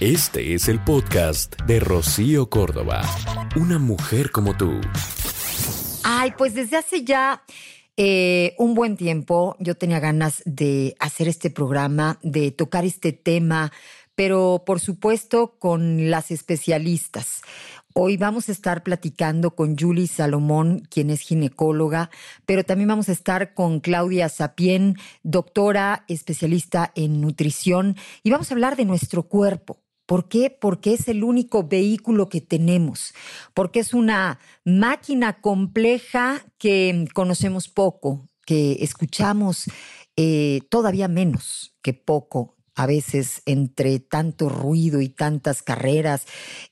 Este es el podcast de Rocío Córdoba. Una mujer como tú. Ay, pues desde hace ya eh, un buen tiempo yo tenía ganas de hacer este programa, de tocar este tema, pero por supuesto con las especialistas. Hoy vamos a estar platicando con Julie Salomón, quien es ginecóloga, pero también vamos a estar con Claudia Sapien, doctora especialista en nutrición, y vamos a hablar de nuestro cuerpo. ¿Por qué? Porque es el único vehículo que tenemos, porque es una máquina compleja que conocemos poco, que escuchamos eh, todavía menos que poco a veces entre tanto ruido y tantas carreras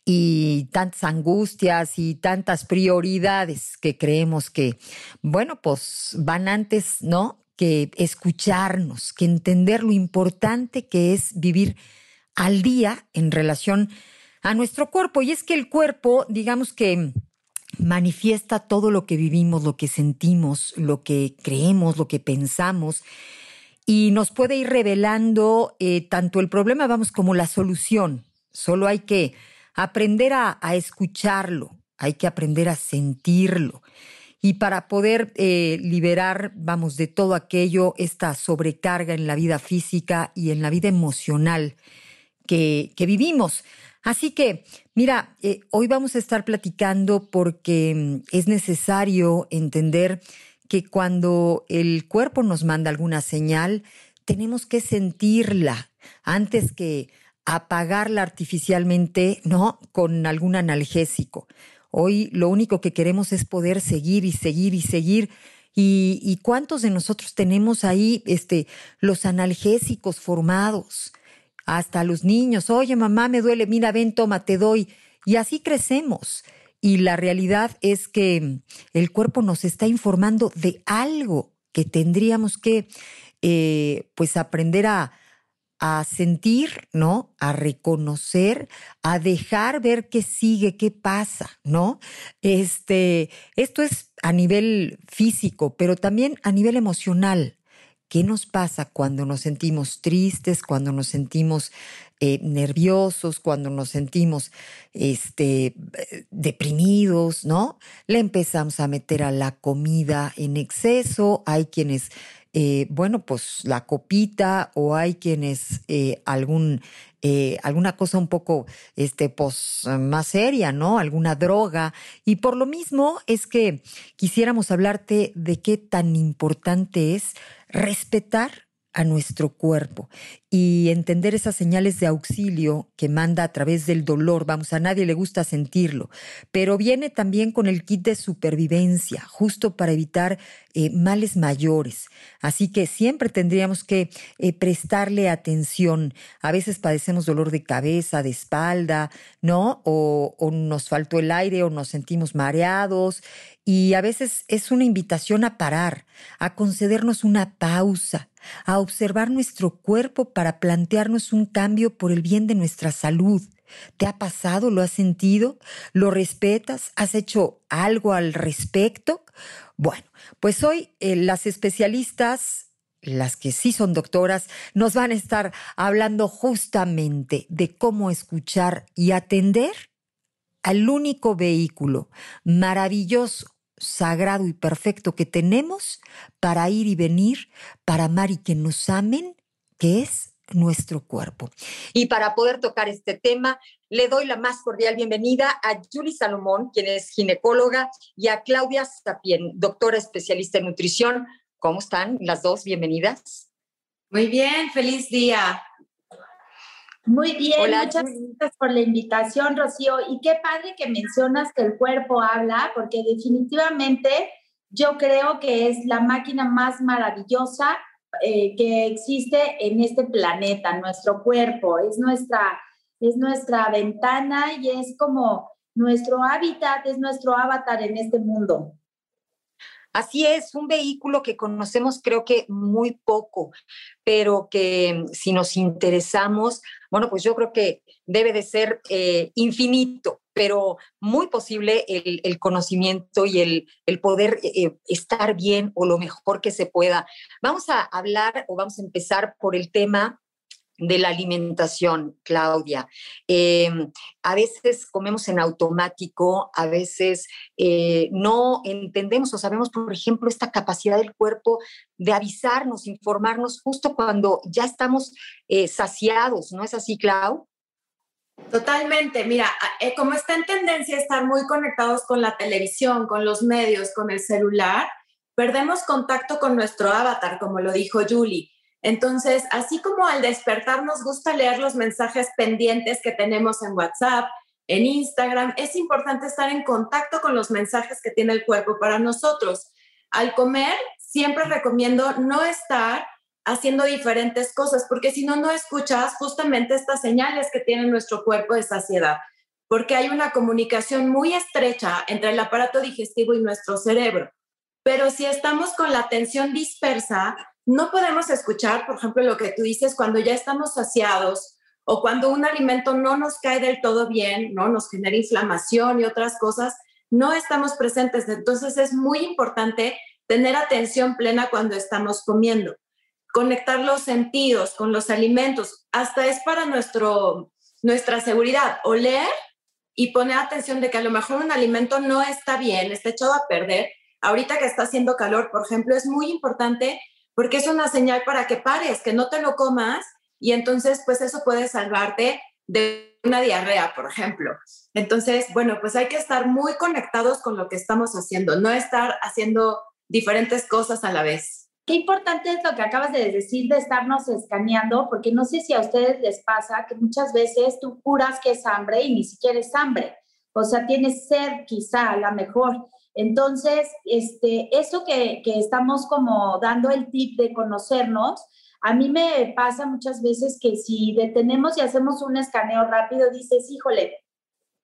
y tantas angustias y tantas prioridades que creemos que, bueno, pues van antes, ¿no? Que escucharnos, que entender lo importante que es vivir al día en relación a nuestro cuerpo. Y es que el cuerpo, digamos que manifiesta todo lo que vivimos, lo que sentimos, lo que creemos, lo que pensamos y nos puede ir revelando eh, tanto el problema, vamos, como la solución. Solo hay que aprender a, escucharlo, hay que aprender a sentirlo. Y para poder eh, liberar, vamos, de todo aquello, esta sobrecarga en la vida física y en la vida emocional que, vivimos. Así que, mira, eh, hoy vamos a estar platicando porque mm, es necesario entender que cuando el cuerpo nos manda alguna señal, tenemos que sentirla antes que apagarla artificialmente, ¿no? Con algún analgésico. Hoy lo único que queremos es poder seguir y seguir y seguir. ¿Y, cuántos de nosotros tenemos ahí este, los analgésicos formados? Hasta los niños, oye mamá, me duele, mira, ven, toma, te doy. Y así crecemos. Y la realidad es que el cuerpo nos está informando de algo que tendríamos que eh, pues aprender a, a sentir, ¿no? A reconocer, a dejar ver qué sigue, qué pasa, ¿no? Este, esto es a nivel físico, pero también a nivel emocional. ¿Qué nos pasa cuando nos sentimos tristes, cuando nos sentimos eh, nerviosos, cuando nos sentimos este, deprimidos, ¿no? Le empezamos a meter a la comida en exceso, hay quienes eh, bueno, pues la copita o hay quienes eh, algún, eh, alguna cosa un poco este, pues, más seria, ¿no? Alguna droga. Y por lo mismo es que quisiéramos hablarte de qué tan importante es respetar a nuestro cuerpo y entender esas señales de auxilio que manda a través del dolor. Vamos, a nadie le gusta sentirlo, pero viene también con el kit de supervivencia, justo para evitar eh, males mayores. Así que siempre tendríamos que eh, prestarle atención. A veces padecemos dolor de cabeza, de espalda, ¿no? O, o nos faltó el aire o nos sentimos mareados. Y a veces es una invitación a parar, a concedernos una pausa, a observar nuestro cuerpo para plantearnos un cambio por el bien de nuestra salud. ¿Te ha pasado? ¿Lo has sentido? ¿Lo respetas? ¿Has hecho algo al respecto? Bueno, pues hoy eh, las especialistas, las que sí son doctoras, nos van a estar hablando justamente de cómo escuchar y atender al único vehículo maravilloso sagrado y perfecto que tenemos para ir y venir, para amar y que nos amen, que es nuestro cuerpo. Y para poder tocar este tema, le doy la más cordial bienvenida a Julie Salomón, quien es ginecóloga, y a Claudia Sapien, doctora especialista en nutrición. ¿Cómo están las dos? Bienvenidas. Muy bien, feliz día. Muy bien, muchas gracias por la invitación, Rocío. Y qué padre que mencionas que el cuerpo habla, porque definitivamente yo creo que es la máquina más maravillosa eh, que existe en este planeta, nuestro cuerpo. Es nuestra, es nuestra ventana y es como nuestro hábitat, es nuestro avatar en este mundo. Así es, un vehículo que conocemos creo que muy poco, pero que si nos interesamos, bueno, pues yo creo que debe de ser eh, infinito, pero muy posible el, conocimiento y el, poder eh, estar bien o lo mejor que se pueda. Vamos a hablar o vamos a empezar por el tema de la alimentación, Claudia. Em, a veces comemos en automático, a veces eh, no entendemos o sabemos, por ejemplo, esta capacidad del cuerpo de avisarnos, informarnos justo cuando ya estamos eh, saciados, ¿no es así, Clau? Totalmente, mira, eh, como está en tendencia estar muy conectados con la televisión, con los medios, con el celular, perdemos contacto con nuestro avatar, como lo dijo Julie. Entonces, así como al despertar nos gusta leer los mensajes pendientes que tenemos en WhatsApp, en Instagram, es importante estar en contacto con los mensajes que tiene el cuerpo para nosotros. Al comer, siempre recomiendo no estar haciendo diferentes cosas, porque si no, no escuchas justamente estas señales que tiene nuestro cuerpo de saciedad, porque hay una comunicación muy estrecha entre el aparato digestivo y nuestro cerebro. Pero si estamos con la atención dispersa, no podemos escuchar, por ejemplo, lo que tú dices cuando ya estamos saciados o cuando un alimento no nos cae del todo bien, ¿no? Nos genera inflamación y otras cosas, no estamos presentes. Entonces es muy importante tener atención plena cuando estamos comiendo. Conectar los sentidos con los alimentos, hasta es para nuestro, nuestra seguridad. Oler y poner atención de que a lo mejor un alimento no está bien, está echado a perder. Ahorita que está haciendo calor, por ejemplo, es muy importante porque es una señal para que pares, que no te lo comas y entonces pues eso puede salvarte de una diarrea, por ejemplo. Entonces, bueno, pues hay que estar muy conectados con lo que estamos haciendo, no estar haciendo diferentes cosas a la vez. Qué importante es lo que acabas de decir de estarnos escaneando, porque no sé si a ustedes les pasa que muchas veces tú curas que es hambre y ni siquiera es hambre. O sea, tienes sed quizá a lo mejor. Entonces, este, eso que, que estamos como dando el tip de conocernos, a mí me pasa muchas veces que si detenemos y hacemos un escaneo rápido, dices, híjole,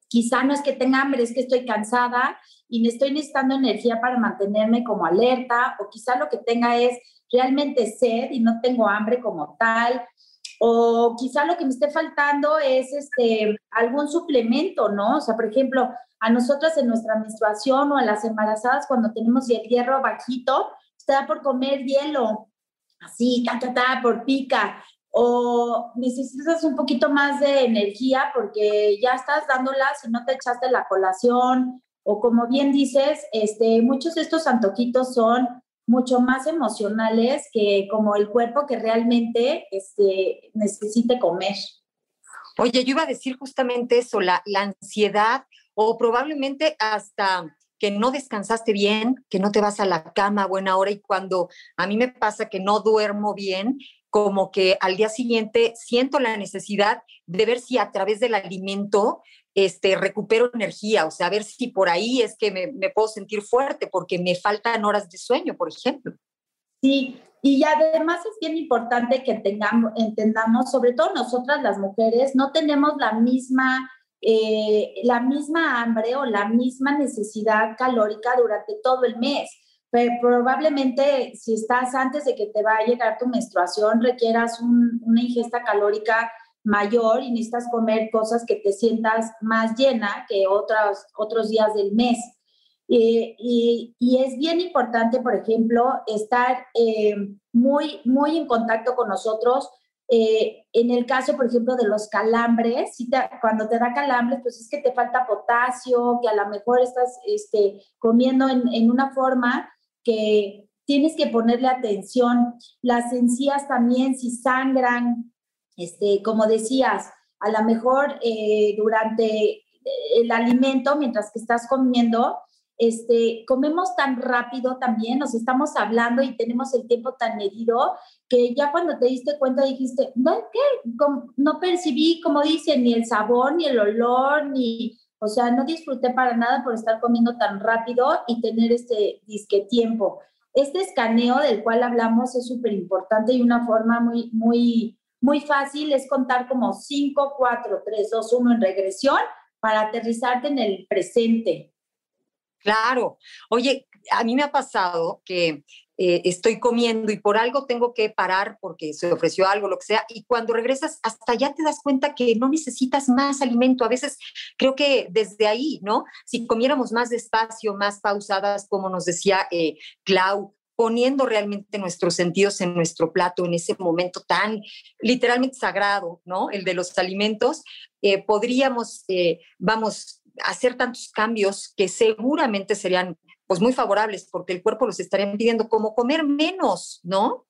quizá no es que tenga hambre, es que estoy cansada y estoy necesitando energía para mantenerme como alerta, o quizá lo que tenga es realmente sed y no tengo hambre como tal, o quizá lo que me esté faltando es este, algún suplemento, ¿no? O sea, por ejemplo, a nosotras en nuestra menstruación o a las embarazadas cuando tenemos el hierro bajito, te da por comer hielo, así, ta, ta, ta, por pica, o necesitas un poquito más de energía porque ya estás dándola si no te echaste la colación, o como bien dices, este, muchos de estos antojitos son mucho más emocionales que como el cuerpo que realmente este, necesite comer. Oye, yo iba a decir justamente eso, la, la ansiedad o probablemente hasta que no descansaste bien, que no te vas a la cama a buena hora y cuando a mí me pasa que no duermo bien, como que al día siguiente siento la necesidad de ver si a través del alimento este, recupero energía, o sea, a ver si por ahí es que me, puedo sentir fuerte porque me faltan horas de sueño, por ejemplo. Sí, y además es bien importante que tengamos, entendamos, sobre todo nosotras las mujeres, no tenemos la misma, eh, la misma hambre o la misma necesidad calórica durante todo el mes. Pero probablemente si estás antes de que te va a llegar tu menstruación, requieras una ingesta calórica mayor y necesitas comer cosas que te sientas más llena que otros, otros días del mes. y, es bien importante, por ejemplo, estar eh, muy, muy en contacto con nosotros. Eh, en el caso, por ejemplo, de los calambres, si cuando te da calambres, pues es que te falta potasio, que a lo mejor estás este, comiendo en, en una forma que tienes que ponerle atención. Las encías también, si sangran, este, como decías, a lo mejor eh, durante el alimento, mientras que estás comiendo, este, comemos tan rápido también, nos estamos hablando y tenemos el tiempo tan medido que ya cuando te diste cuenta dijiste, no, ¿qué? no percibí, como dicen, ni el sabor, ni el olor, ni, o sea, no disfruté para nada por estar comiendo tan rápido y tener este disque tiempo. Este escaneo del cual hablamos es súper importante y una forma muy, muy, muy fácil es contar como 5, 4, 3, 2, 1 en regresión para aterrizarte en el presente. Claro. Oye, a mí me ha pasado que eh, estoy comiendo y por algo tengo que parar porque se ofreció algo, lo que sea, y cuando regresas hasta ya te das cuenta que no necesitas más alimento. A veces creo que desde ahí, ¿no? Si comiéramos más despacio, más pausadas, como nos decía eh, Clau, poniendo realmente nuestros sentidos en nuestro plato en ese momento tan literalmente sagrado, ¿no? El de los alimentos, eh, podríamos, eh, vamos, hacer tantos cambios que seguramente serían pues muy favorables porque el cuerpo los estaría pidiendo como comer menos, ¿no?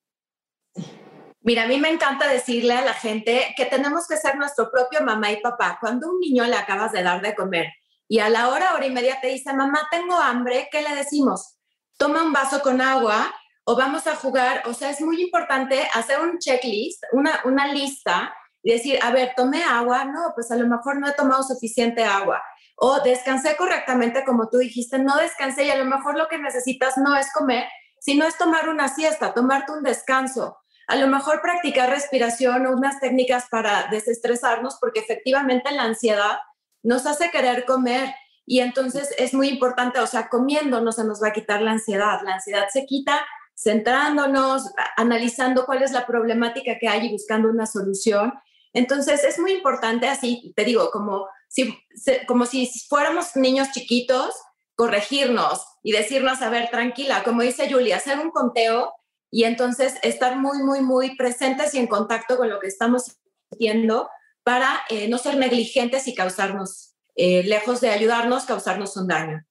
Mira, a mí me encanta decirle a la gente que tenemos que ser nuestro propio mamá y papá. Cuando un niño le acabas de dar de comer y a la hora, hora y media te dice, mamá, tengo hambre, ¿qué le decimos? Toma un vaso con agua o vamos a jugar. O sea, es muy importante hacer un checklist, una, una lista y decir, a ver, tomé agua, no, pues a lo mejor no he tomado suficiente agua. O descansé correctamente, como tú dijiste, no descansé y a lo mejor lo que necesitas no es comer, sino es tomar una siesta, tomarte un descanso. A lo mejor practicar respiración o unas técnicas para desestresarnos, porque efectivamente la ansiedad nos hace querer comer y entonces es muy importante, o sea, comiendo no se nos va a quitar la ansiedad, la ansiedad se quita centrándonos, analizando cuál es la problemática que hay y buscando una solución. Entonces es muy importante así, te digo, como si, como si fuéramos niños chiquitos, corregirnos y decirnos, a ver, tranquila, como dice Julia, hacer un conteo y entonces estar muy, muy, muy presentes y en contacto con lo que estamos sintiendo para eh, no ser negligentes y causarnos, eh, lejos de ayudarnos, causarnos un daño.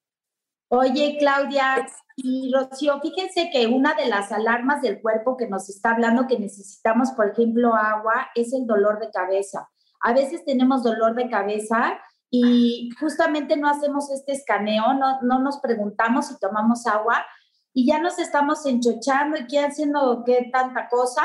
Oye, Claudia y Rocío, fíjense que una de las alarmas del cuerpo que nos está hablando que necesitamos, por ejemplo, agua, es el dolor de cabeza. A veces tenemos dolor de cabeza y justamente no hacemos este escaneo, no, no nos preguntamos si tomamos agua y ya nos estamos enchochando y qué haciendo qué tanta cosa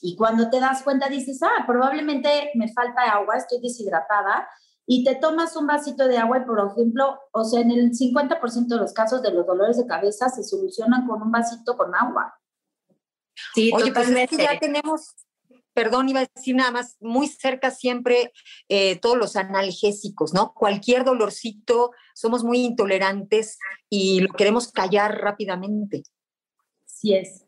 y cuando te das cuenta dices, ah, probablemente me falta agua, estoy deshidratada, y te tomas un vasito de agua y, por ejemplo, o sea, en el 50% de los casos de los dolores de cabeza se solucionan con un vasito con agua. Sí, Oye, pues ya tenemos, perdón, iba a decir nada más, muy cerca siempre eh, todos los analgésicos, ¿no? Cualquier dolorcito, somos muy intolerantes y lo queremos callar rápidamente. Sí es.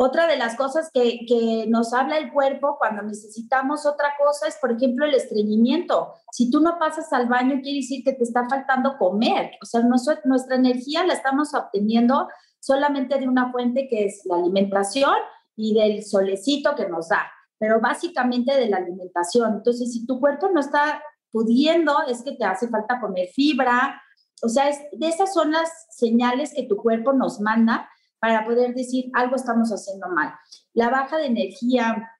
Otra de las cosas que, nos habla el cuerpo cuando necesitamos otra cosa es, por ejemplo, el estreñimiento. Si tú no pasas al baño, quiere decir que te está faltando comer. O sea, nuestra, nuestra energía la estamos obteniendo solamente de una fuente que es la alimentación y del solecito que nos da, pero básicamente de la alimentación. Entonces, si tu cuerpo no está pudiendo, es que te hace falta comer fibra. O sea, es, de esas son las señales que tu cuerpo nos manda para poder decir algo estamos haciendo mal. La baja de energía,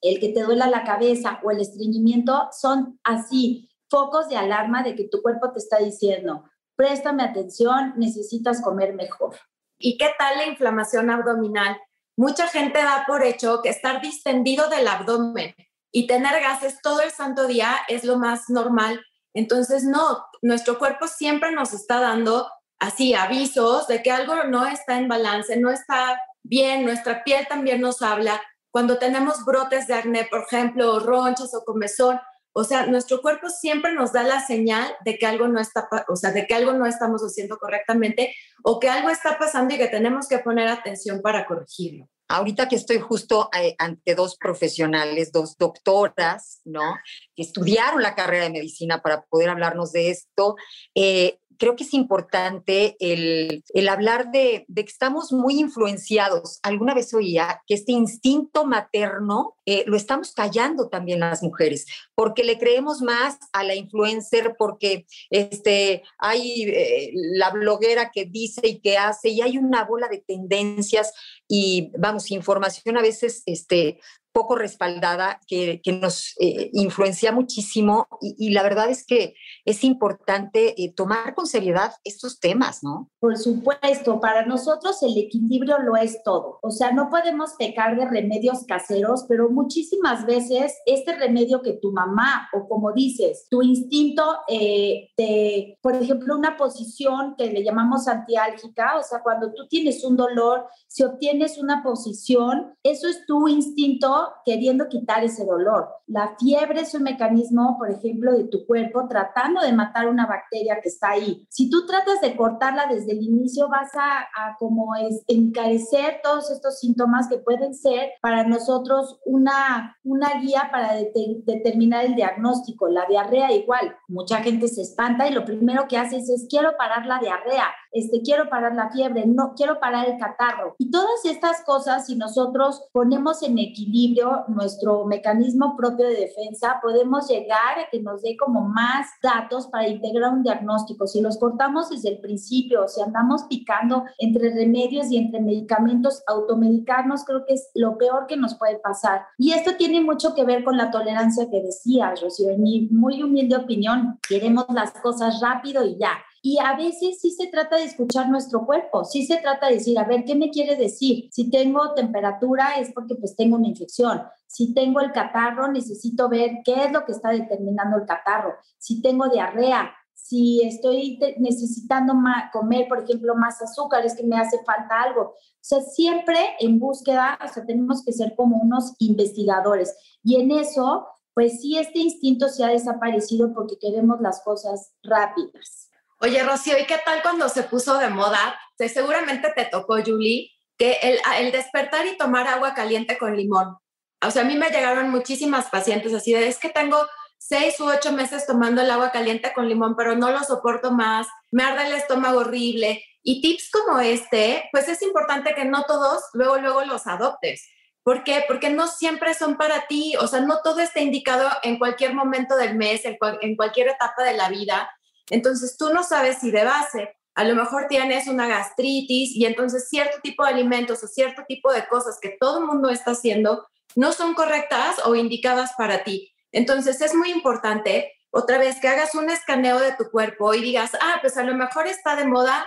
el que te duela la cabeza o el estreñimiento son así, focos de alarma de que tu cuerpo te está diciendo, préstame atención, necesitas comer mejor. ¿Y qué tal la inflamación abdominal? Mucha gente da por hecho que estar distendido del abdomen y tener gases todo el santo día es lo más normal. Entonces, no, nuestro cuerpo siempre nos está dando así avisos de que algo no está en balance, no está bien, nuestra piel también nos habla. Cuando tenemos brotes de acné, por ejemplo, o ronchas o comezón, o sea, nuestro cuerpo siempre nos da la señal de que algo no está, o sea, de que algo no estamos haciendo correctamente o que algo está pasando y que tenemos que poner atención para corregirlo. Ahorita que estoy justo eh, ante dos profesionales, dos doctoras, ¿no? Que estudiaron la carrera de medicina para poder hablarnos de esto, eh, creo que es importante el, hablar de, que estamos muy influenciados. Alguna vez oía que este instinto materno eh, lo estamos callando también las mujeres, porque le creemos más a la influencer, porque este, hay eh, la bloguera que dice y que hace, y hay una bola de tendencias y, vamos, información a veces este, poco respaldada que, nos eh, influencia muchísimo y, la verdad es que es importante eh, tomar con seriedad estos temas, ¿no? Por supuesto, para nosotros el equilibrio lo es todo. O sea, no podemos pecar de remedios caseros, pero muchísimas veces este remedio que tu mamá o como dices, tu instinto eh, de, por ejemplo, una posición que le llamamos antiálgica, o sea, cuando tú tienes un dolor, si obtienes una posición, eso es tu instinto queriendo quitar ese dolor. La fiebre es un mecanismo, por ejemplo, de tu cuerpo tratando de matar una bacteria que está ahí. Si tú tratas de cortarla desde el inicio, vas a, como es, encarecer todos estos síntomas que pueden ser para nosotros una, una guía para determinar el diagnóstico. La diarrea igual. Mucha gente se espanta y lo primero que hace es, es quiero parar la diarrea. Este, quiero parar la fiebre, no quiero parar el catarro. Y todas estas cosas, si nosotros ponemos en equilibrio nuestro mecanismo propio de defensa, podemos llegar a que nos dé como más datos para integrar un diagnóstico. Si los cortamos desde el principio, si andamos picando entre remedios y entre medicamentos, automedicarnos creo que es lo peor que nos puede pasar. Y esto tiene mucho que ver con la tolerancia que decías, Rocío. En mi muy humilde opinión, queremos las cosas rápido y ya. Y a veces sí se trata de escuchar nuestro cuerpo, sí se trata de decir, a ver, ¿qué me quiere decir? Si tengo temperatura es porque pues tengo una infección. Si tengo el catarro, necesito ver qué es lo que está determinando el catarro. Si tengo diarrea, si estoy necesitando comer, por ejemplo, más azúcar, es que me hace falta algo. O sea, siempre en búsqueda, o sea, tenemos que ser como unos investigadores. Y en eso, pues sí, este instinto se ha desaparecido porque queremos las cosas rápidas. Oye, Rocío, ¿y qué tal cuando se puso de moda? seguramente te tocó, Julie, que el, el despertar y tomar agua caliente con limón. O sea, a mí me llegaron muchísimas pacientes así de, es que tengo seis u ocho meses tomando el agua caliente con limón, pero no lo soporto más, me arde el estómago horrible. Y tips como este, pues es importante que no todos luego, luego los adoptes. ¿Por qué? Porque no siempre son para ti, o sea, no todo está indicado en cualquier momento del mes, en cualquier etapa de la vida. Entonces tú no sabes si de base a lo mejor tienes una gastritis y entonces cierto tipo de alimentos o cierto tipo de cosas que todo el mundo está haciendo no son correctas o indicadas para ti. Entonces es muy importante, otra vez, que hagas un escaneo de tu cuerpo y digas, ah, pues a lo mejor está de moda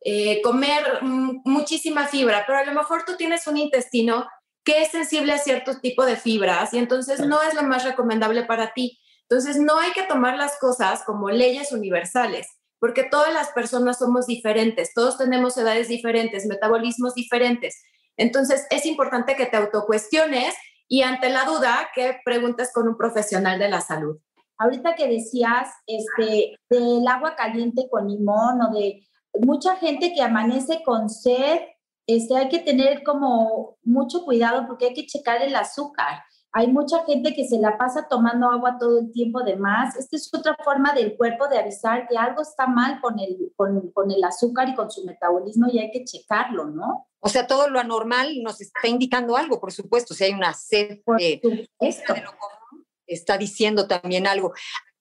eh, comer muchísima fibra, pero a lo mejor tú tienes un intestino que es sensible a cierto tipo de fibras y entonces no es lo más recomendable para ti. Entonces no hay que tomar las cosas como leyes universales, porque todas las personas somos diferentes, todos tenemos edades diferentes, metabolismos diferentes. Entonces es importante que te autocuestiones y ante la duda, que preguntes con un profesional de la salud. Ahorita que decías este, del agua caliente con limón o de mucha gente que amanece con sed, este, hay que tener como mucho cuidado porque hay que checar el azúcar. Hay mucha gente que se la pasa tomando agua todo el tiempo de más. Esta es otra forma del cuerpo de avisar que algo está mal con el, con, con el azúcar y con su metabolismo y hay que checarlo, ¿no? O sea, todo lo anormal nos está indicando algo, por supuesto. Si hay una sed de, lo común, está diciendo también algo.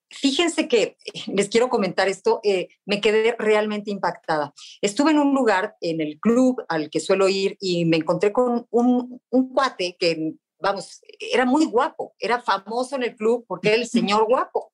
Fíjense que les quiero comentar esto, eh, me quedé realmente impactada. Estuve en un lugar, en el club al que suelo ir, y me encontré con un, un cuate que vamos, era muy guapo, era famoso en el club porque era el señor guapo.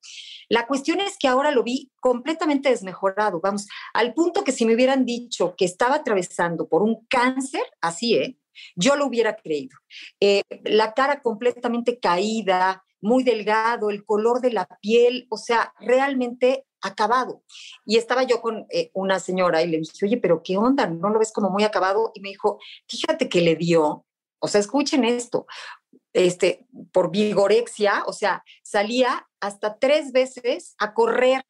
La cuestión es que ahora lo vi completamente desmejorado, vamos, al punto que si me hubieran dicho que estaba atravesando por un cáncer, así, ¿eh? Yo lo hubiera creído. Eh, la cara completamente caída, muy delgado, el color de la piel, o sea, realmente acabado. Y estaba yo con eh, una señora y le dije, oye, pero ¿qué onda? ¿No lo ves como muy acabado? Y me dijo, fíjate que le dio, o sea, escuchen esto, este, por vigorexia, o sea, salía hasta tres veces a correr,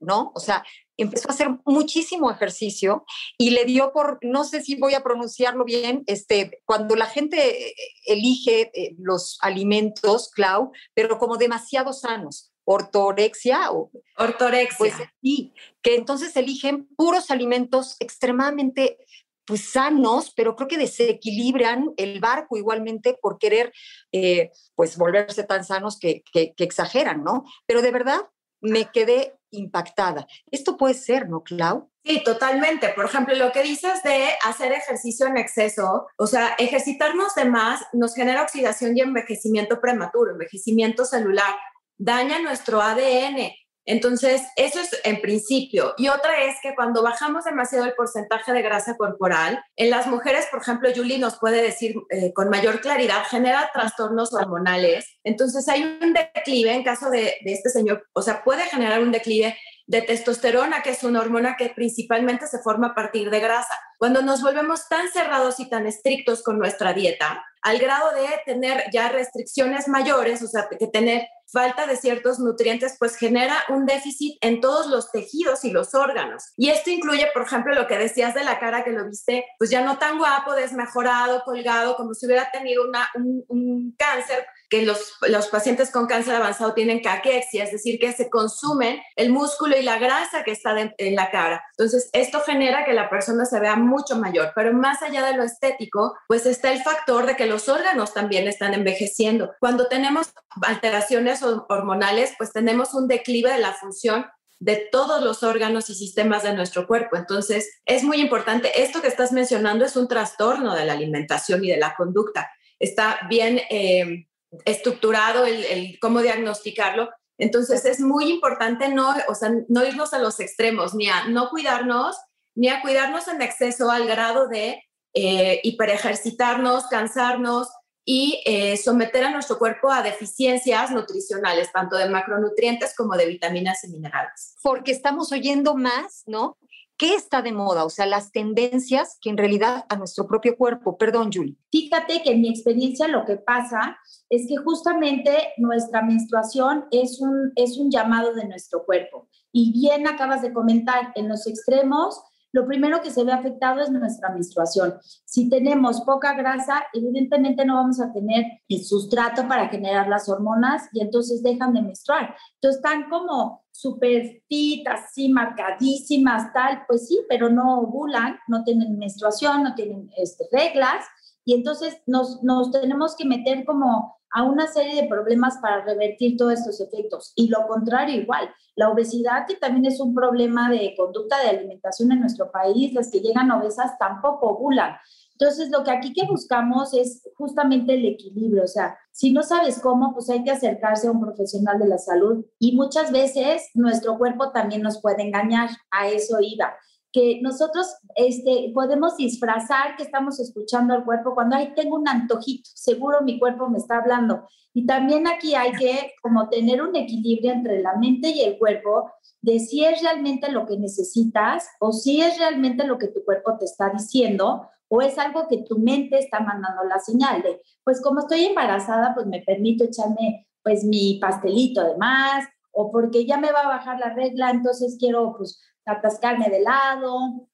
¿no? O sea, empezó a hacer muchísimo ejercicio y le dio por, no sé si voy a pronunciarlo bien, este, cuando la gente elige eh, los alimentos, Clau, pero como demasiado sanos, ortorexia o ortorexia. Pues sí, que entonces eligen puros alimentos extremadamente pues sanos, pero creo que desequilibran el barco igualmente por querer eh, pues volverse tan sanos que, que, exageran, ¿no? Pero de verdad me quedé impactada. Esto puede ser, ¿no, Clau? Sí, totalmente. Por ejemplo, lo que dices de hacer ejercicio en exceso, o sea, ejercitarnos de más nos genera oxidación y envejecimiento prematuro, envejecimiento celular, daña nuestro ADN, entonces, eso es en principio. Y otra es que cuando bajamos demasiado el porcentaje de grasa corporal, en las mujeres, por ejemplo, Julie nos puede decir eh, con mayor claridad, genera trastornos hormonales. Entonces, hay un declive en caso de, de este señor, o sea, puede generar un declive de testosterona, que es una hormona que principalmente se forma a partir de grasa. Cuando nos volvemos tan cerrados y tan estrictos con nuestra dieta, al grado de tener ya restricciones mayores, o sea, que tener falta de ciertos nutrientes, pues genera un déficit en todos los tejidos y los órganos. Y esto incluye, por ejemplo, lo que decías de la cara que lo viste, pues ya no tan guapo, desmejorado, colgado, como si hubiera tenido una, un, un cáncer que los, los pacientes con cáncer avanzado tienen caquexia, es decir, que se consumen el músculo y la grasa que está en la cara. Entonces, esto genera que la persona se vea mucho mayor, pero más allá de lo estético, pues está el factor de que los órganos también están envejeciendo. Cuando tenemos alteraciones hormonales, pues tenemos un declive de la función de todos los órganos y sistemas de nuestro cuerpo. Entonces, es muy importante, esto que estás mencionando es un trastorno de la alimentación y de la conducta. Está bien eh, estructurado el, cómo diagnosticarlo. Entonces, es muy importante no, o sea, no irnos a los extremos, ni a no cuidarnos, ni a cuidarnos en exceso al grado de eh, hiperejercitarnos, cansarnos, y eh, someter a nuestro cuerpo a deficiencias nutricionales, tanto de macronutrientes como de vitaminas y minerales. Porque estamos oyendo más, ¿no? ¿Qué está de moda? O sea, las tendencias que en realidad a nuestro propio cuerpo. Perdón, Julie. Fíjate que en mi experiencia lo que pasa es que justamente nuestra menstruación es un, es un llamado de nuestro cuerpo. Y bien acabas de comentar, en los extremos lo primero que se ve afectado es nuestra menstruación. Si tenemos poca grasa, evidentemente no vamos a tener el sustrato para generar las hormonas y entonces dejan de menstruar. Entonces están como súper fit, así marcadísimas, tal, pues sí, pero no ovulan, no tienen menstruación, no tienen este, reglas y entonces nos, nos tenemos que meter como a una serie de problemas para revertir todos estos efectos. Y lo contrario igual, la obesidad, que también es un problema de conducta de alimentación en nuestro país, las que llegan obesas tampoco ovulan. Entonces, lo que aquí que buscamos es justamente el equilibrio, o sea, si no sabes cómo, pues hay que acercarse a un profesional de la salud y muchas veces nuestro cuerpo también nos puede engañar, a eso iba que nosotros este, podemos disfrazar que estamos escuchando al cuerpo cuando ahí tengo un antojito, seguro mi cuerpo me está hablando. Y también aquí hay que como tener un equilibrio entre la mente y el cuerpo de si es realmente lo que necesitas o si es realmente lo que tu cuerpo te está diciendo o es algo que tu mente está mandando la señal de, pues como estoy embarazada, pues me permito echarme pues mi pastelito de más o porque ya me va a bajar la regla, entonces quiero pues atascarme de lado.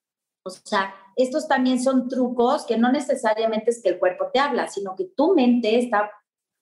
O sea, estos también son trucos que no necesariamente es que el cuerpo te habla, sino que tu mente está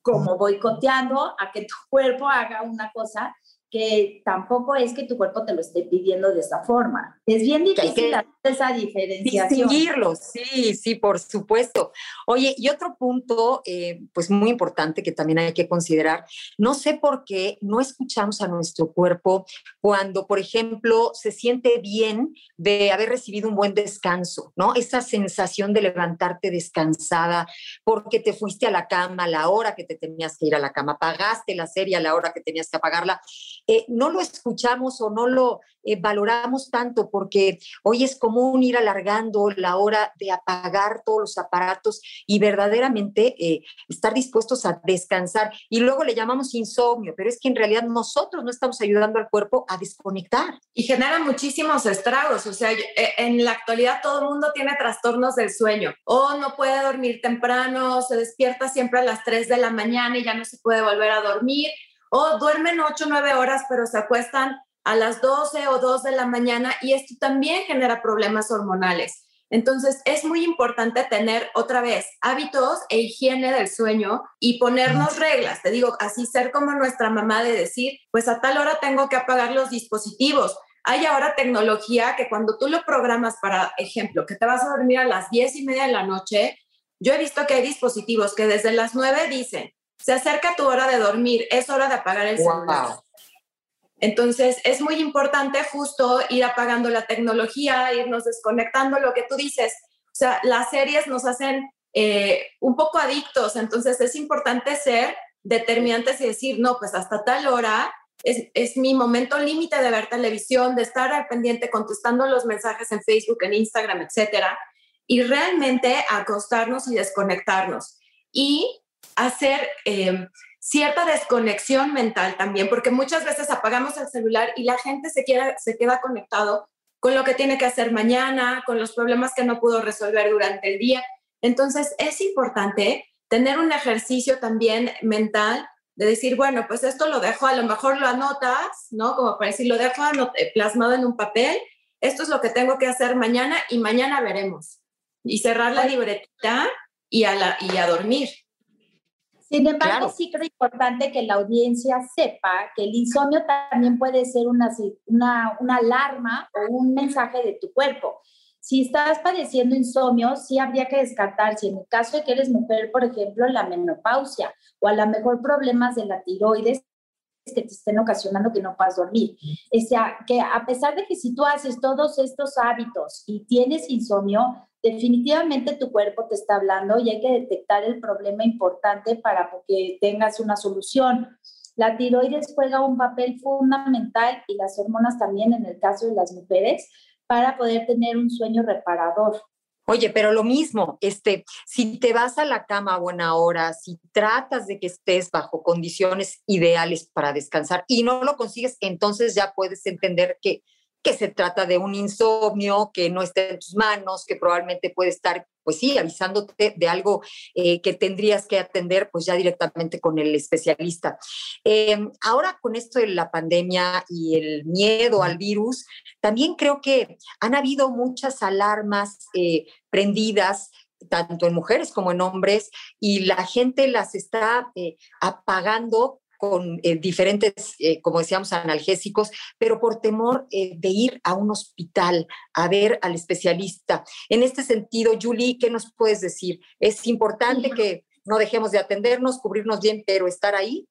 como boicoteando a que tu cuerpo haga una cosa que tampoco es que tu cuerpo te lo esté pidiendo de esa forma. Es bien difícil hacer esa diferenciación. Distinguirlos, sí, sí, por supuesto. Oye, y otro punto, eh, pues muy importante que también hay que considerar, no sé por qué no escuchamos a nuestro cuerpo cuando, por ejemplo, se siente bien de haber recibido un buen descanso, ¿no? Esa sensación de levantarte descansada porque te fuiste a la cama a la hora que te tenías que ir a la cama, pagaste la serie a la hora que tenías que apagarla eh, no lo escuchamos o no lo eh, valoramos tanto porque hoy es común ir alargando la hora de apagar todos los aparatos y verdaderamente eh, estar dispuestos a descansar. Y luego le llamamos insomnio, pero es que en realidad nosotros no estamos ayudando al cuerpo a desconectar. Y genera muchísimos estragos. O sea, en la actualidad todo el mundo tiene trastornos del sueño o no puede dormir temprano, se despierta siempre a las 3 de la mañana y ya no se puede volver a dormir o duermen 8 o 9 horas, pero se acuestan a las 12 o 2 de la mañana y esto también genera problemas hormonales. Entonces, es muy importante tener otra vez hábitos e higiene del sueño y ponernos reglas. Te digo, así ser como nuestra mamá de decir, pues a tal hora tengo que apagar los dispositivos. Hay ahora tecnología que cuando tú lo programas, para ejemplo, que te vas a dormir a las 10 y media de la noche, yo he visto que hay dispositivos que desde las 9 dicen, se acerca tu hora de dormir, es hora de apagar el celular. Entonces, es muy importante justo ir apagando la tecnología, irnos desconectando, lo que tú dices. O sea, las series nos hacen eh, un poco adictos, entonces es importante ser determinantes y decir, no, pues hasta tal hora es, mi momento límite de ver televisión, de estar al pendiente contestando los mensajes en Facebook, en Instagram, etcétera, y realmente acostarnos y desconectarnos. Y hacer em, cierta desconexión mental también, porque muchas veces apagamos el celular y la gente se, queda, se queda conectado con lo que tiene que hacer mañana, con los problemas que no pudo resolver durante el día. Entonces es importante tener un ejercicio también mental de decir, bueno, pues esto lo dejo, a lo mejor lo anotas, ¿no? Como para decir, lo dejo plasmado en un papel, esto es lo que tengo que hacer mañana y mañana veremos. Y cerrar la libretita y a, la, y a dormir. Sin embargo, sí creo importante que la audiencia sepa que el insomnio también puede ser una, una, una alarma o un mensaje de tu cuerpo. Si estás padeciendo insomnio, sí habría que descartar, si en el caso de que eres mujer, por ejemplo, la menopausia o a lo mejor problemas de la tiroides que te estén ocasionando que no puedas dormir. O sea, que a pesar de que si tú haces todos estos hábitos y tienes insomnio, definitivamente tu cuerpo te está hablando y hay que detectar el problema importante para que tengas una solución. La tiroides juega un papel fundamental y las hormonas también en el caso de las mujeres para poder tener un sueño reparador. Oye, pero lo mismo, este, si te vas a la cama a buena hora, si tratas de que estés bajo condiciones ideales para descansar y no lo consigues, entonces ya puedes entender que que se trata de un insomnio que no está en tus manos, que probablemente puede estar, pues sí, avisándote de algo eh, que tendrías que atender, pues ya directamente con el especialista. Em, ahora con esto de la pandemia y el miedo al virus, también creo que han habido muchas alarmas eh, prendidas tanto en mujeres como en hombres, y la gente las está eh, apagando con eh, diferentes, eh, como decíamos, analgésicos, pero por temor eh, de ir a un hospital a ver al especialista. En este sentido, Julie, ¿qué nos puedes decir? ¿Es importante que no dejemos de atendernos, cubrirnos bien, pero estar ahí?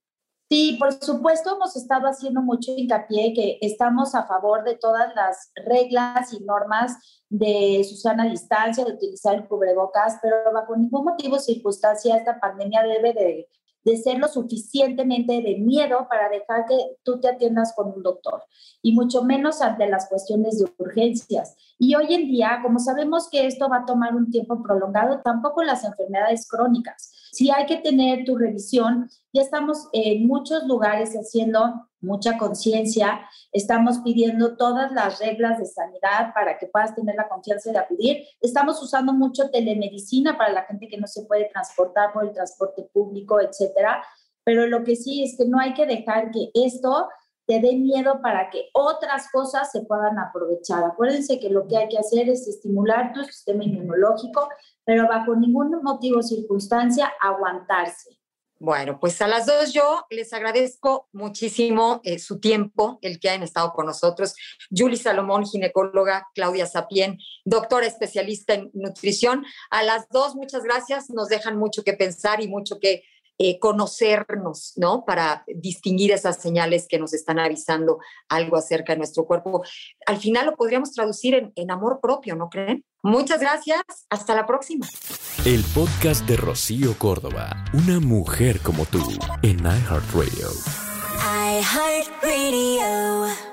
Sí, por supuesto, hemos estado haciendo mucho hincapié que estamos a favor de todas las reglas y normas de su sana distancia, de utilizar el cubrebocas, pero bajo ningún motivo o circunstancia esta pandemia debe de de ser lo suficientemente de miedo para dejar que tú te atiendas con un doctor y mucho menos ante las cuestiones de urgencias. Y hoy en día, como sabemos que esto va a tomar un tiempo prolongado, tampoco las enfermedades crónicas. Si hay que tener tu revisión, ya estamos en muchos lugares haciendo mucha conciencia, estamos pidiendo todas las reglas de sanidad para que puedas tener la confianza de acudir. Estamos usando mucho telemedicina para la gente que no se puede transportar por el transporte público, etcétera. Pero lo que sí es que no hay que dejar que esto te dé miedo para que otras cosas se puedan aprovechar. Acuérdense que lo que hay que hacer es estimular tu sistema inmunológico, pero bajo ningún motivo o circunstancia aguantarse. Bueno, pues a las dos yo les agradezco muchísimo eh, su tiempo, el que hayan estado con nosotros. Julie Salomón, ginecóloga, Claudia Sapien, doctora especialista en nutrición. A las dos, muchas gracias. Nos dejan mucho que pensar y mucho que eh, conocernos, ¿no? Para distinguir esas señales que nos están avisando algo acerca de nuestro cuerpo. Al final lo podríamos traducir en, en amor propio, ¿no creen? Muchas gracias. Hasta la próxima. El podcast de Rocío Córdoba, una mujer como tú, en iHeartRadio. iHeartRadio.